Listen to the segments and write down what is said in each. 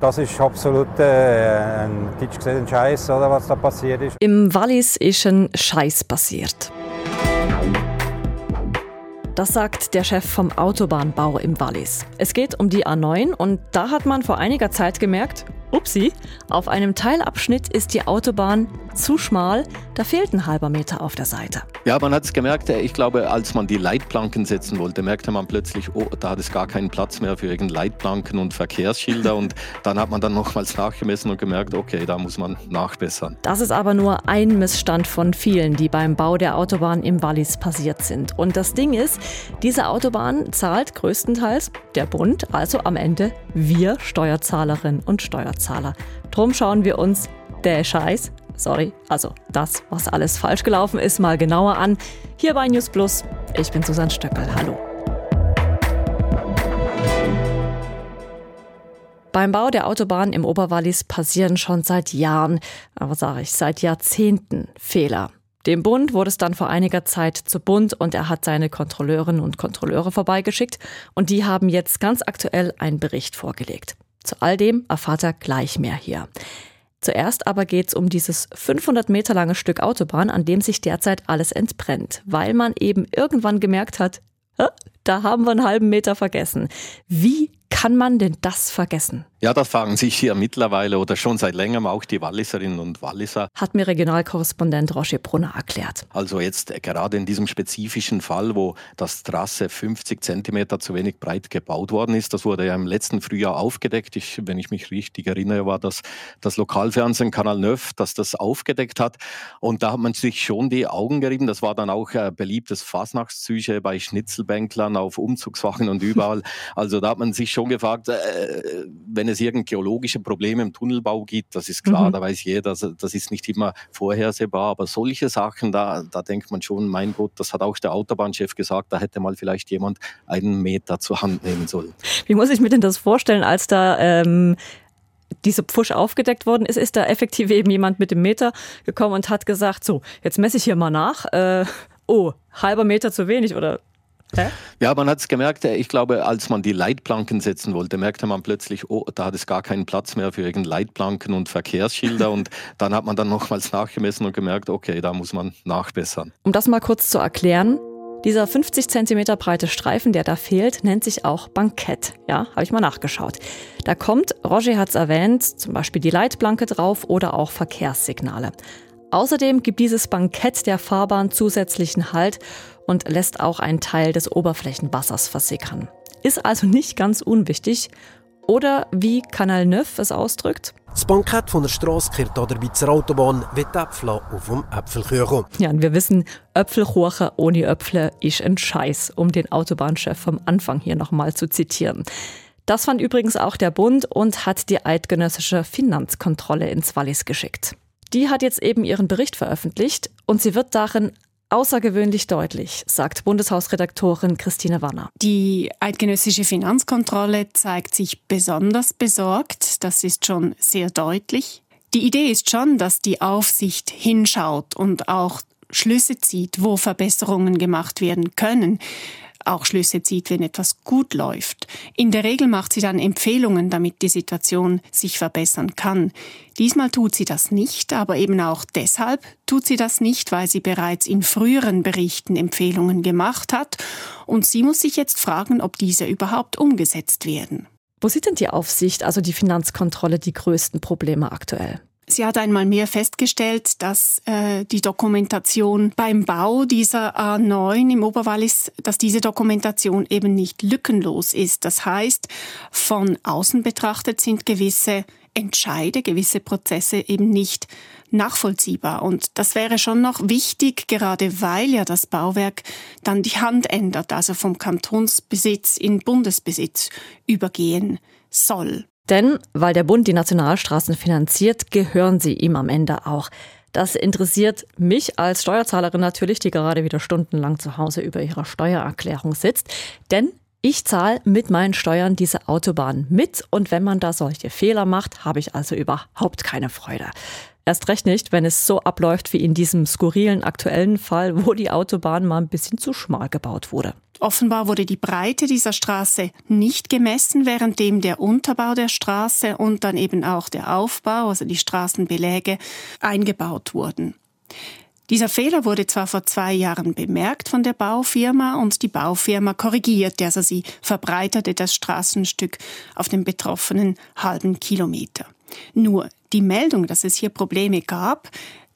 Das ist absolut äh, ein, gesehen, ein Scheiß, oder was da passiert ist. Im Wallis ist ein Scheiß passiert. Das sagt der Chef vom Autobahnbau im Wallis. Es geht um die A9 und da hat man vor einiger Zeit gemerkt, upsi, auf einem Teilabschnitt ist die Autobahn zu schmal, da fehlt ein halber Meter auf der Seite. Ja, man hat es gemerkt, äh, ich glaube, als man die Leitplanken setzen wollte, merkte man plötzlich, oh, da hat es gar keinen Platz mehr für irgendeine Leitplanken und Verkehrsschilder und dann hat man dann nochmals nachgemessen und gemerkt, okay, da muss man nachbessern. Das ist aber nur ein Missstand von vielen, die beim Bau der Autobahn im Wallis passiert sind. Und das Ding ist, diese Autobahn zahlt größtenteils der Bund, also am Ende wir Steuerzahlerinnen und Steuerzahler. Drum schauen wir uns der Scheiß sorry, also das, was alles falsch gelaufen ist, mal genauer an. Hier bei News Plus. Ich bin Susanne Stöckel. Hallo. Beim Bau der Autobahn im Oberwallis passieren schon seit Jahren, aber sage ich seit Jahrzehnten Fehler. Dem Bund wurde es dann vor einiger Zeit zu bunt und er hat seine Kontrolleurinnen und Kontrolleure vorbeigeschickt und die haben jetzt ganz aktuell einen Bericht vorgelegt. Zu all dem erfahrt er gleich mehr hier. Zuerst aber geht es um dieses 500 Meter lange Stück Autobahn, an dem sich derzeit alles entbrennt, weil man eben irgendwann gemerkt hat, da haben wir einen halben Meter vergessen. Wie kann man denn das vergessen? Ja, das fragen sich hier mittlerweile oder schon seit längerem auch die Walliserinnen und Walliser. Hat mir Regionalkorrespondent Roger Brunner erklärt. Also jetzt äh, gerade in diesem spezifischen Fall, wo das Trasse 50 Zentimeter zu wenig breit gebaut worden ist, das wurde ja im letzten Frühjahr aufgedeckt. Ich, wenn ich mich richtig erinnere, war das das Lokalfernsehen Kanal 9, das das aufgedeckt hat. Und da hat man sich schon die Augen gerieben. Das war dann auch ein beliebtes Fasnachtszüge bei Schnitzelbänklern auf Umzugswachen und überall. Also da hat man sich schon gefragt, äh, wenn es irgendein geologische Problem im Tunnelbau gibt, das ist klar, mhm. da weiß jeder, das, das ist nicht immer vorhersehbar, aber solche Sachen, da, da denkt man schon, mein Gott, das hat auch der Autobahnchef gesagt, da hätte mal vielleicht jemand einen Meter zur Hand nehmen sollen. Wie muss ich mir denn das vorstellen, als da ähm, diese Pfusch aufgedeckt worden ist, ist da effektiv eben jemand mit dem Meter gekommen und hat gesagt, so, jetzt messe ich hier mal nach. Äh, oh, halber Meter zu wenig oder Hä? Ja, man hat es gemerkt, äh, ich glaube, als man die Leitplanken setzen wollte, merkte man plötzlich, oh, da hat es gar keinen Platz mehr für irgendeine Leitplanken und Verkehrsschilder und dann hat man dann nochmals nachgemessen und gemerkt, okay, da muss man nachbessern. Um das mal kurz zu erklären, dieser 50 Zentimeter breite Streifen, der da fehlt, nennt sich auch Bankett. Ja, habe ich mal nachgeschaut. Da kommt, Roger hat es erwähnt, zum Beispiel die Leitplanke drauf oder auch Verkehrssignale. Außerdem gibt dieses Bankett der Fahrbahn zusätzlichen Halt und lässt auch einen Teil des Oberflächenwassers versickern. Ist also nicht ganz unwichtig. Oder wie Kanal 9 es ausdrückt, das Bankett von der Straße kehrt dabei zur Autobahn wie die Äpfel auf dem Äpfelkuchen. Ja, und wir wissen, Äpfelkuchen ohne Äpfel ist ein Scheiß, um den Autobahnchef vom Anfang hier nochmal zu zitieren. Das fand übrigens auch der Bund und hat die eidgenössische Finanzkontrolle ins Wallis geschickt. Die hat jetzt eben ihren Bericht veröffentlicht und sie wird darin außergewöhnlich deutlich, sagt Bundeshausredaktorin Christine Wanner. Die eidgenössische Finanzkontrolle zeigt sich besonders besorgt. Das ist schon sehr deutlich. Die Idee ist schon, dass die Aufsicht hinschaut und auch Schlüsse zieht, wo Verbesserungen gemacht werden können auch Schlüsse zieht, wenn etwas gut läuft. In der Regel macht sie dann Empfehlungen, damit die Situation sich verbessern kann. Diesmal tut sie das nicht, aber eben auch deshalb tut sie das nicht, weil sie bereits in früheren Berichten Empfehlungen gemacht hat und sie muss sich jetzt fragen, ob diese überhaupt umgesetzt werden. Wo sieht denn die Aufsicht, also die Finanzkontrolle, die größten Probleme aktuell? Sie hat einmal mehr festgestellt, dass äh, die Dokumentation beim Bau dieser A9 im Oberwallis, dass diese Dokumentation eben nicht lückenlos ist. Das heißt, von außen betrachtet sind gewisse Entscheide, gewisse Prozesse eben nicht nachvollziehbar. Und das wäre schon noch wichtig, gerade weil ja das Bauwerk dann die Hand ändert, also vom Kantonsbesitz in Bundesbesitz übergehen soll. Denn weil der Bund die Nationalstraßen finanziert, gehören sie ihm am Ende auch. Das interessiert mich als Steuerzahlerin natürlich, die gerade wieder stundenlang zu Hause über ihrer Steuererklärung sitzt. Denn Ich zahle mit meinen Steuern diese Autobahn mit und wenn man da solche Fehler macht, habe ich also überhaupt keine Freude. Erst recht nicht, wenn es so abläuft wie in diesem skurrilen aktuellen Fall, wo die Autobahn mal ein bisschen zu schmal gebaut wurde. Offenbar wurde die Breite dieser Straße nicht gemessen, währenddem der Unterbau der Straße und dann eben auch der Aufbau, also die Straßenbeläge, eingebaut wurden. Dieser Fehler wurde zwar vor zwei Jahren bemerkt von der Baufirma und die Baufirma korrigierte, also sie verbreiterte das Straßenstück auf den betroffenen halben Kilometer. Nur die Meldung, dass es hier Probleme gab,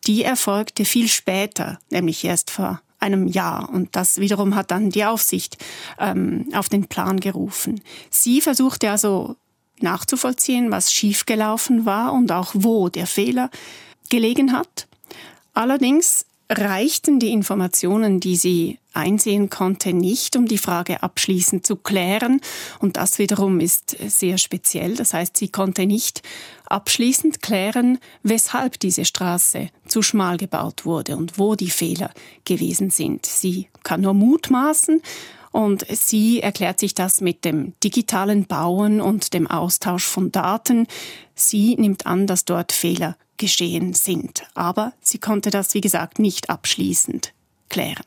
die erfolgte viel später, nämlich erst vor einem Jahr. Und das wiederum hat dann die Aufsicht ähm, auf den Plan gerufen. Sie versuchte also nachzuvollziehen, was schiefgelaufen war und auch wo der Fehler gelegen hat. Allerdings reichten die Informationen, die sie einsehen konnte, nicht, um die Frage abschließend zu klären. Und das wiederum ist sehr speziell. Das heißt, sie konnte nicht abschließend klären, weshalb diese Straße zu schmal gebaut wurde und wo die Fehler gewesen sind. Sie kann nur mutmaßen und sie erklärt sich das mit dem digitalen Bauen und dem Austausch von Daten. Sie nimmt an, dass dort Fehler geschehen sind. Aber sie konnte das, wie gesagt, nicht abschließend klären.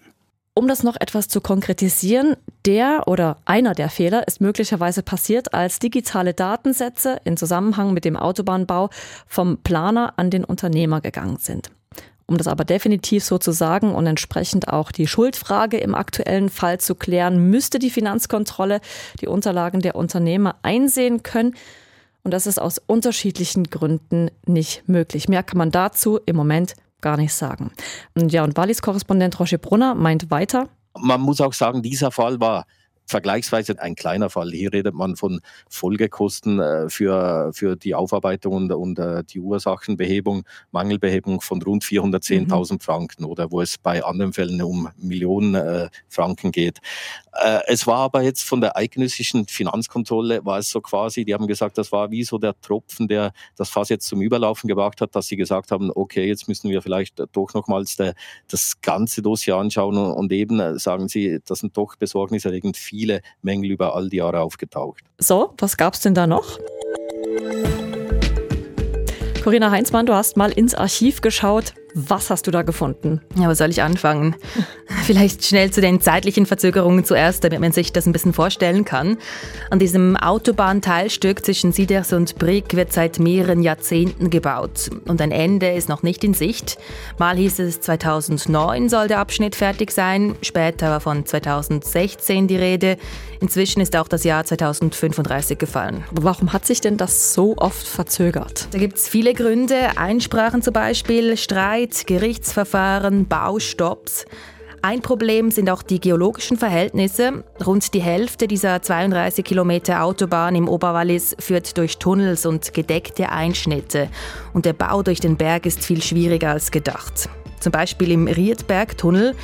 Um das noch etwas zu konkretisieren, der oder einer der Fehler ist möglicherweise passiert, als digitale Datensätze in Zusammenhang mit dem Autobahnbau vom Planer an den Unternehmer gegangen sind. Um das aber definitiv so zu sagen und entsprechend auch die Schuldfrage im aktuellen Fall zu klären, müsste die Finanzkontrolle die Unterlagen der Unternehmer einsehen können. Und das ist aus unterschiedlichen Gründen nicht möglich. Mehr kann man dazu im Moment gar nicht sagen. Und ja, und Wallis Korrespondent Roger Brunner meint weiter. Man muss auch sagen, dieser Fall war vergleichsweise ein kleiner Fall. Hier redet man von Folgekosten äh, für, für die Aufarbeitung und, und äh, die Ursachenbehebung, Mangelbehebung von rund 410.000 mhm. Franken oder wo es bei anderen Fällen um Millionen äh, Franken geht. Äh, es war aber jetzt von der eidgenössischen Finanzkontrolle, war es so quasi, die haben gesagt, das war wie so der Tropfen, der das Fass jetzt zum Überlaufen gebracht hat, dass sie gesagt haben, okay, jetzt müssen wir vielleicht doch nochmals das ganze Dossier anschauen und, und eben äh, sagen sie, das sind doch besorgniserregend viele viele Mängel über all die Jahre aufgetaucht. So, was gab es denn da noch? Corinna Heinzmann, du hast mal ins Archiv geschaut. Was hast du da gefunden? Ja, wo soll ich anfangen? Vielleicht schnell zu den zeitlichen Verzögerungen zuerst, damit man sich das ein bisschen vorstellen kann. An diesem Autobahnteilstück zwischen Sieders und Brig wird seit mehreren Jahrzehnten gebaut und ein Ende ist noch nicht in Sicht. Mal hieß es 2009 soll der Abschnitt fertig sein, später war von 2016 die Rede. Inzwischen ist auch das Jahr 2035 gefallen. Warum hat sich denn das so oft verzögert? Da gibt es viele Gründe, Einsprachen zum Beispiel, Streit Streit, Gerichtsverfahren, Baustopps. Ein Problem sind auch die geologischen Verhältnisse. Rund die Hälfte dieser 32 Kilometer Autobahn im Oberwallis führt durch Tunnels und gedeckte Einschnitte. Und der Bau durch den Berg ist viel schwieriger als gedacht. Zum Beispiel im Riedbergtunnel.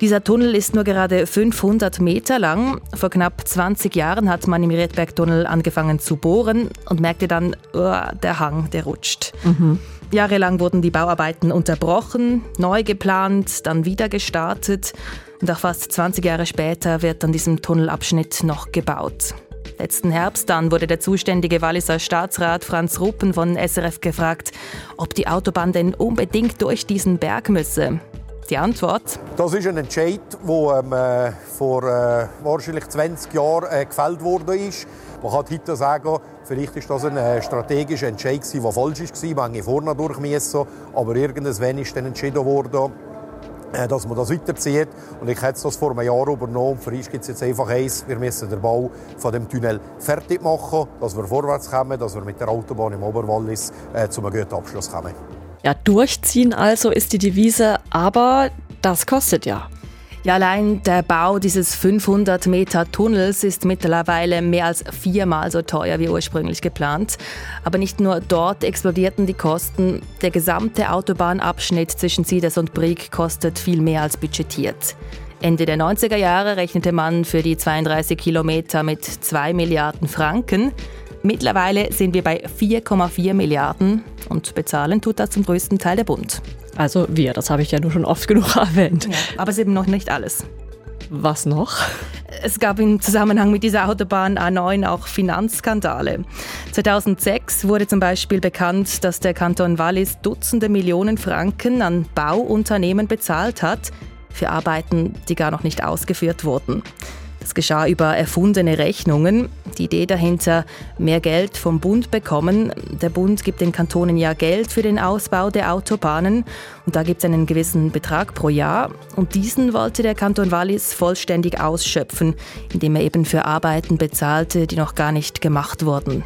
Dieser Tunnel ist nur gerade 500 Meter lang. Vor knapp 20 Jahren hat man im Riedbergtunnel angefangen zu bohren und merkte dann, oh, der Hang, der rutscht. Mhm. Jahrelang wurden die Bauarbeiten unterbrochen, neu geplant, dann wieder gestartet und auch fast 20 Jahre später wird an diesem Tunnelabschnitt noch gebaut. Letzten Herbst dann wurde der zuständige Walliser Staatsrat Franz Ruppen von SRF gefragt, ob die Autobahn denn unbedingt durch diesen Berg müsse. Die Antwort? Das ist ein Entscheid, der ähm, äh, vor äh, wahrscheinlich 20 Jahren äh, gefällt wurde. Man kann heute sagen, vielleicht ist das ein äh, strategischer Entscheid, der falsch war. Man hätte vorne durchmessen aber irgendwann ist dann entschieden worden, äh, dass man das weiterzieht. Und ich hätte das vor einem Jahr übernommen. Für uns gibt es jetzt einfach eins, wir müssen den Bau von dem Tunnel fertig machen, dass wir vorwärts kommen, dass wir mit der Autobahn im Oberwallis äh, zu einem guten Abschluss kommen. Ja, durchziehen also ist die Devise, aber das kostet ja. Ja, allein der Bau dieses 500 Meter Tunnels ist mittlerweile mehr als viermal so teuer wie ursprünglich geplant. Aber nicht nur dort explodierten die Kosten. Der gesamte Autobahnabschnitt zwischen Sieders und Brig kostet viel mehr als budgetiert. Ende der 90er Jahre rechnete man für die 32 Kilometer mit 2 Milliarden Franken. Mittlerweile sind wir bei 4,4 Milliarden und bezahlen tut das zum größten Teil der Bund. Also wir, das habe ich ja nur schon oft genug erwähnt. Ja, aber es ist eben noch nicht alles. Was noch? Es gab im Zusammenhang mit dieser Autobahn A9 auch Finanzskandale. 2006 wurde zum Beispiel bekannt, dass der Kanton Wallis Dutzende Millionen Franken an Bauunternehmen bezahlt hat für Arbeiten, die gar noch nicht ausgeführt wurden. Das geschah über erfundene Rechnungen. Die Idee dahinter, mehr Geld vom Bund bekommen. Der Bund gibt den Kantonen ja Geld für den Ausbau der Autobahnen und da gibt es einen gewissen Betrag pro Jahr. Und diesen wollte der Kanton Wallis vollständig ausschöpfen, indem er eben für Arbeiten bezahlte, die noch gar nicht gemacht wurden.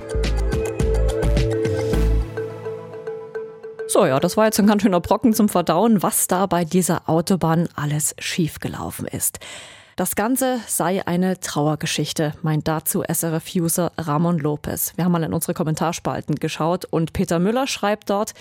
So, ja, das war jetzt ein ganz schöner Brocken zum Verdauen, was da bei dieser Autobahn alles schiefgelaufen ist. Das Ganze sei eine Trauergeschichte, meint dazu SRF-User Ramon Lopez. Wir haben mal in unsere Kommentarspalten geschaut und Peter Müller schreibt dort,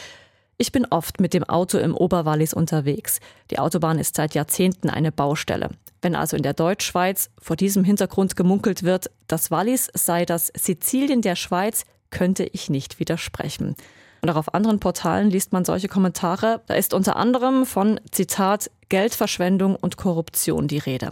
ich bin oft mit dem Auto im Oberwallis unterwegs. Die Autobahn ist seit Jahrzehnten eine Baustelle. Wenn also in der Deutschschweiz vor diesem Hintergrund gemunkelt wird, das Wallis sei das Sizilien der Schweiz, könnte ich nicht widersprechen. Und auch auf anderen Portalen liest man solche Kommentare. Da ist unter anderem von Zitat Geldverschwendung und Korruption die Rede.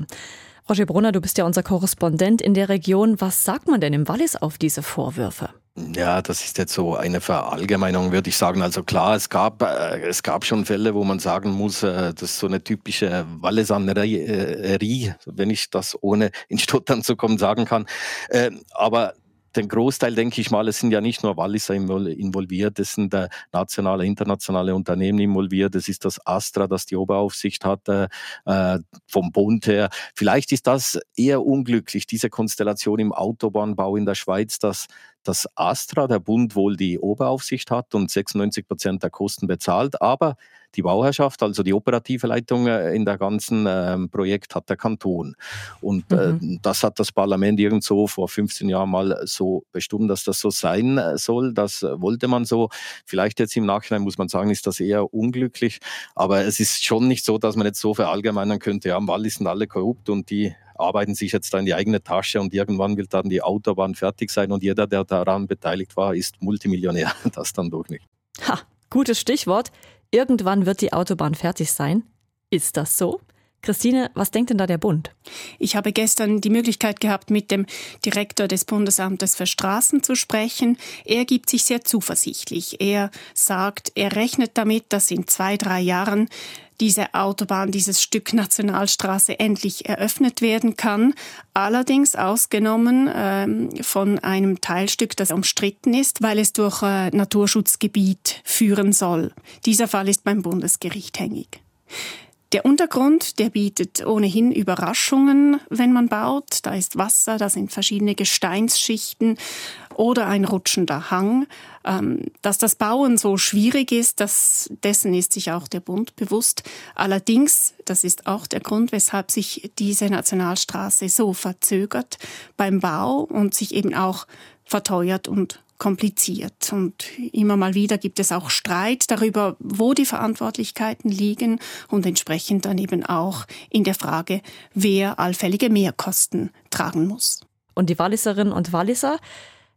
Roger Brunner, du bist ja unser Korrespondent in der Region. Was sagt man denn im Wallis auf diese Vorwürfe? Ja, das ist jetzt so eine Verallgemeinung, würde ich sagen. Also klar, es gab, äh, es gab schon Fälle, wo man sagen muss, äh, das ist so eine typische Wallisanerie, wenn ich das ohne in Stottern zu kommen sagen kann. Äh, aber den Großteil, denke ich mal, es sind ja nicht nur Walliser involviert, es sind äh, nationale, internationale Unternehmen involviert, es ist das Astra, das die Oberaufsicht hat äh, äh, vom Bund her. Vielleicht ist das eher unglücklich, diese Konstellation im Autobahnbau in der Schweiz, dass das Astra, der Bund, wohl die Oberaufsicht hat und 96 Prozent der Kosten bezahlt, aber die Bauherrschaft, also die operative Leitung äh, in der ganzen äh, Projekt hat der Kanton. Und äh, mhm. das hat das Parlament irgendwo vor 15 Jahren mal so bestimmt, dass das so sein äh, soll. Das wollte man so. Vielleicht jetzt im Nachhinein muss man sagen, ist das eher unglücklich. Aber es ist schon nicht so, dass man jetzt so verallgemeinern könnte, ja, am Wallis sind alle korrupt und die arbeiten sich jetzt da in die eigene Tasche und irgendwann wird dann die Autobahn fertig sein und jeder, der daran beteiligt war, ist Multimillionär. Das dann doch nicht. Ha, gutes Stichwort. Irgendwann wird die Autobahn fertig sein. Ist das so? Christine, was denkt denn da der Bund? Ich habe gestern die Möglichkeit gehabt, mit dem Direktor des Bundesamtes für Straßen zu sprechen. Er gibt sich sehr zuversichtlich. Er sagt, er rechnet damit, dass in zwei, drei Jahren diese Autobahn, dieses Stück Nationalstraße endlich eröffnet werden kann. Allerdings ausgenommen ähm, von einem Teilstück, das umstritten ist, weil es durch äh, Naturschutzgebiet führen soll. Dieser Fall ist beim Bundesgericht hängig. Der Untergrund, der bietet ohnehin Überraschungen, wenn man baut. Da ist Wasser, da sind verschiedene Gesteinsschichten oder ein rutschender Hang. Ähm, dass das Bauen so schwierig ist, das, dessen ist sich auch der Bund bewusst. Allerdings, das ist auch der Grund, weshalb sich diese Nationalstraße so verzögert beim Bau und sich eben auch verteuert und kompliziert. Und immer mal wieder gibt es auch Streit darüber, wo die Verantwortlichkeiten liegen und entsprechend dann eben auch in der Frage, wer allfällige Mehrkosten tragen muss. Und die Walliserinnen und Walliser,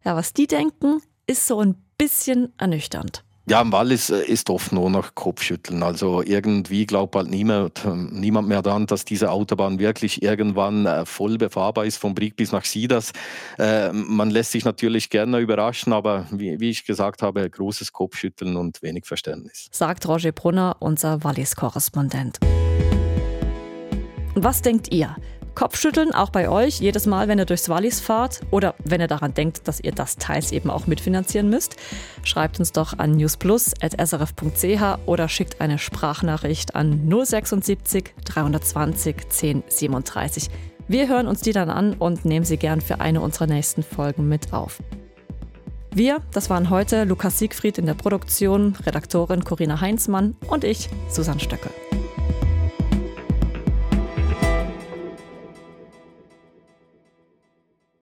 ja, was die denken, ist so ein bisschen ernüchternd. Ja, im Wallis ist, ist oft nur noch Kopfschütteln. Also irgendwie glaubt halt niemand, niemand mehr daran, dass diese Autobahn wirklich irgendwann äh, voll befahrbar ist, von Brieg bis nach Sidas. Äh, man lässt sich natürlich gerne überraschen, aber wie, wie ich gesagt habe, großes Kopfschütteln und wenig Verständnis. Sagt Roger Brunner, unser Wallis-Korrespondent. Was denkt ihr? Kopfschütteln auch bei euch jedes Mal, wenn ihr durchs Wallis fahrt oder wenn ihr daran denkt, dass ihr das teils eben auch mitfinanzieren müsst. Schreibt uns doch an newsplus.srf.ch oder schickt eine Sprachnachricht an 076 320 1037. Wir hören uns die dann an und nehmen sie gern für eine unserer nächsten Folgen mit auf. Wir, das waren heute Lukas Siegfried in der Produktion, Redaktorin Corinna Heinzmann und ich, Susanne Stöckel.